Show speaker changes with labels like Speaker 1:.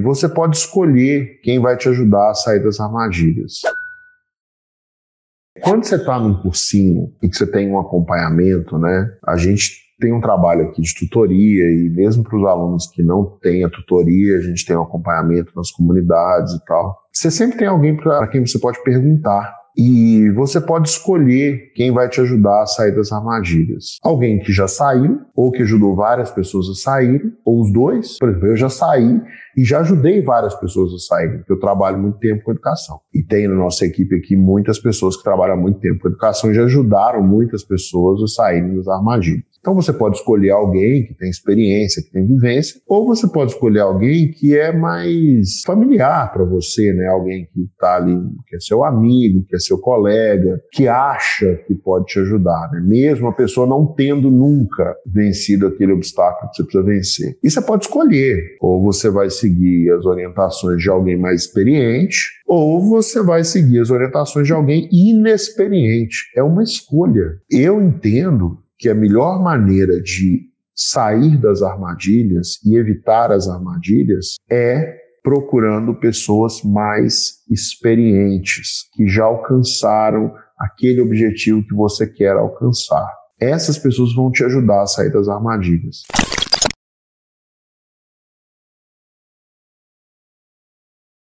Speaker 1: você pode escolher quem vai te ajudar a sair das armadilhas. Quando você está num cursinho e que você tem um acompanhamento, né? A gente tem um trabalho aqui de tutoria e mesmo para os alunos que não têm a tutoria, a gente tem um acompanhamento nas comunidades e tal. Você sempre tem alguém para quem você pode perguntar e você pode escolher quem vai te ajudar a sair das armadilhas. Alguém que já saiu, ou que ajudou várias pessoas a saírem, ou os dois. Por exemplo, eu já saí e já ajudei várias pessoas a saírem, porque eu trabalho muito tempo com educação. E tem na nossa equipe aqui muitas pessoas que trabalham muito tempo com educação e já ajudaram muitas pessoas a saírem das armadilhas. Então você pode escolher alguém que tem experiência, que tem vivência, ou você pode escolher alguém que é mais familiar para você, né? Alguém que está ali, que é seu amigo, que é seu colega, que acha que pode te ajudar, né? Mesmo a pessoa não tendo nunca vencido aquele obstáculo que você precisa vencer. E você pode escolher, ou você vai seguir as orientações de alguém mais experiente, ou você vai seguir as orientações de alguém inexperiente. É uma escolha. Eu entendo que a melhor maneira de sair das armadilhas e evitar as armadilhas é procurando pessoas mais experientes, que já alcançaram aquele objetivo que você quer alcançar. Essas pessoas vão te ajudar a sair das armadilhas.